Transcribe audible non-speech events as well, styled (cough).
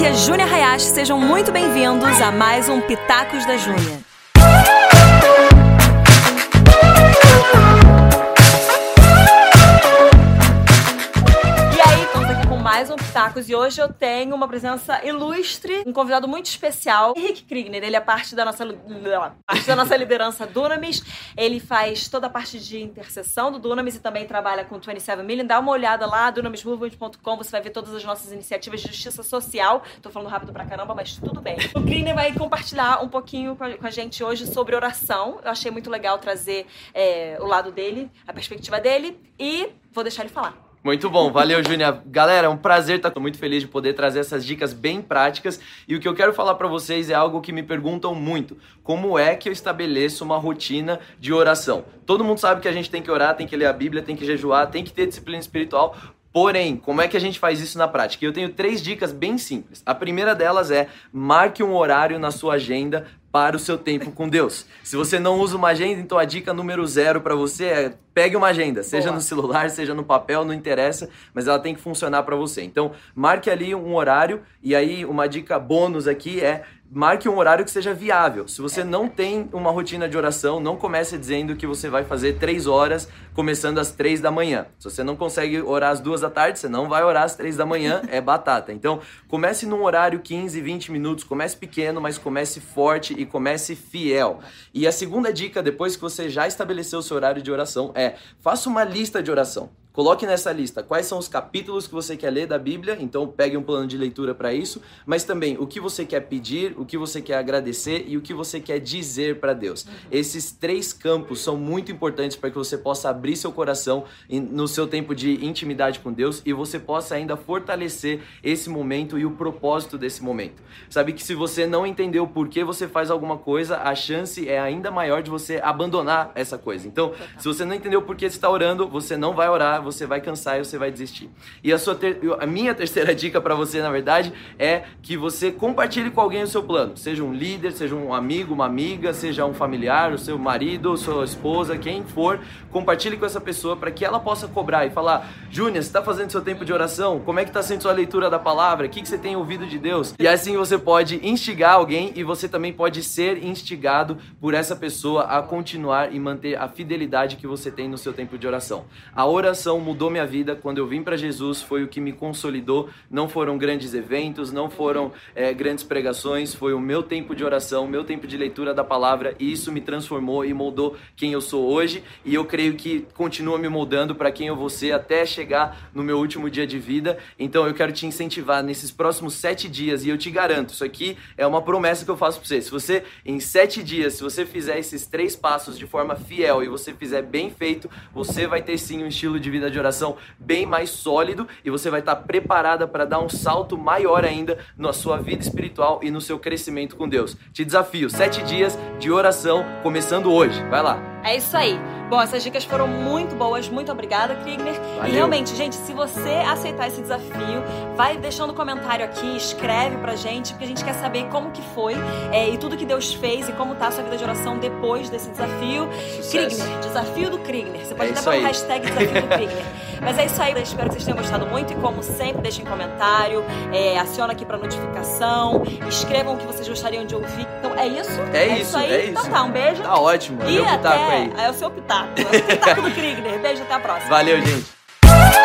aqui é Júnia Hayashi, sejam muito bem-vindos a mais um Pitacos da Júnia. Mais um Pitacos e hoje eu tenho uma presença ilustre, um convidado muito especial, Henrique Krigner. Ele é parte da nossa, parte da nossa liderança Dunamis. Ele faz toda a parte de intercessão do Dunamis e também trabalha com 27 Million. Dá uma olhada lá, dunamismovement.com, você vai ver todas as nossas iniciativas de justiça social. Tô falando rápido pra caramba, mas tudo bem. O Krigner vai compartilhar um pouquinho com a gente hoje sobre oração. Eu achei muito legal trazer é, o lado dele, a perspectiva dele e vou deixar ele falar. Muito bom, valeu, Júnior. Galera, é um prazer estar muito feliz de poder trazer essas dicas bem práticas. E o que eu quero falar para vocês é algo que me perguntam muito: como é que eu estabeleço uma rotina de oração? Todo mundo sabe que a gente tem que orar, tem que ler a Bíblia, tem que jejuar, tem que ter disciplina espiritual. Porém, como é que a gente faz isso na prática? Eu tenho três dicas bem simples. A primeira delas é marque um horário na sua agenda para o seu tempo com Deus. Se você não usa uma agenda, então a dica número zero para você é pegue uma agenda, seja Boa. no celular, seja no papel, não interessa, mas ela tem que funcionar para você. Então, marque ali um horário e aí uma dica bônus aqui é marque um horário que seja viável. Se você não tem uma rotina de oração, não comece dizendo que você vai fazer três horas, começando às três da manhã. Se você não consegue orar às duas da tarde, você não vai orar às três da manhã, (laughs) é batata. Então, comece num horário 15, 20 minutos, comece pequeno, mas comece forte e comece fiel. E a segunda dica, depois que você já estabeleceu o seu horário de oração, é faça uma lista de oração. Coloque nessa lista quais são os capítulos que você quer ler da Bíblia, então pegue um plano de leitura para isso, mas também o que você quer pedir, o que você quer agradecer e o que você quer dizer para Deus. Uhum. Esses três campos são muito importantes para que você possa abrir seu coração no seu tempo de intimidade com Deus e você possa ainda fortalecer esse momento e o propósito desse momento. Sabe que se você não entendeu por que você faz alguma coisa, a chance é ainda maior de você abandonar essa coisa. Então, se você não entendeu por que você está orando, você não vai orar você vai cansar e você vai desistir. E a, sua ter... a minha terceira dica para você, na verdade, é que você compartilhe com alguém o seu plano. Seja um líder, seja um amigo, uma amiga, seja um familiar, o seu marido, sua esposa, quem for, compartilhe com essa pessoa para que ela possa cobrar e falar: Júnior, você está fazendo seu tempo de oração? Como é que está sendo sua leitura da palavra? O que, que você tem ouvido de Deus? E assim você pode instigar alguém e você também pode ser instigado por essa pessoa a continuar e manter a fidelidade que você tem no seu tempo de oração. A oração mudou minha vida. Quando eu vim para Jesus, foi o que me consolidou. Não foram grandes eventos, não foram é, grandes pregações, foi o meu tempo de oração, meu tempo de leitura da palavra. E isso me transformou e moldou quem eu sou hoje. E eu creio que continua me moldando para quem eu vou ser até chegar no meu último dia de vida. Então eu quero te incentivar nesses próximos sete dias. E eu te garanto, isso aqui é uma promessa que eu faço para você. Se você, em sete dias, se você fizer esses três passos de forma fiel e você fizer bem feito, você vai ter sim um estilo de vida vida de oração bem mais sólido e você vai estar preparada para dar um salto maior ainda na sua vida espiritual e no seu crescimento com Deus. Te desafio, sete dias de oração começando hoje. Vai lá. É isso aí. Bom, essas dicas foram muito boas. Muito obrigada, Krigner. E realmente, gente, se você aceitar esse desafio, vai deixando um comentário aqui, escreve pra gente, porque a gente quer saber como que foi é, e tudo que Deus fez e como tá a sua vida de oração depois desse desafio. Sucesso. Krigner, desafio do Krigner. Você pode é até pôr o hashtag desafio do Krigner. (laughs) Mas é isso aí, eu espero que vocês tenham gostado muito e como sempre, deixem comentário, é, aciona aqui pra notificação, escrevam o que vocês gostariam de ouvir. Então é isso? É, é isso, isso aí. É então tá, um beijo. Tá ótimo. E até... É o seu pitaco. Beijo, tá até a próxima. Valeu, gente.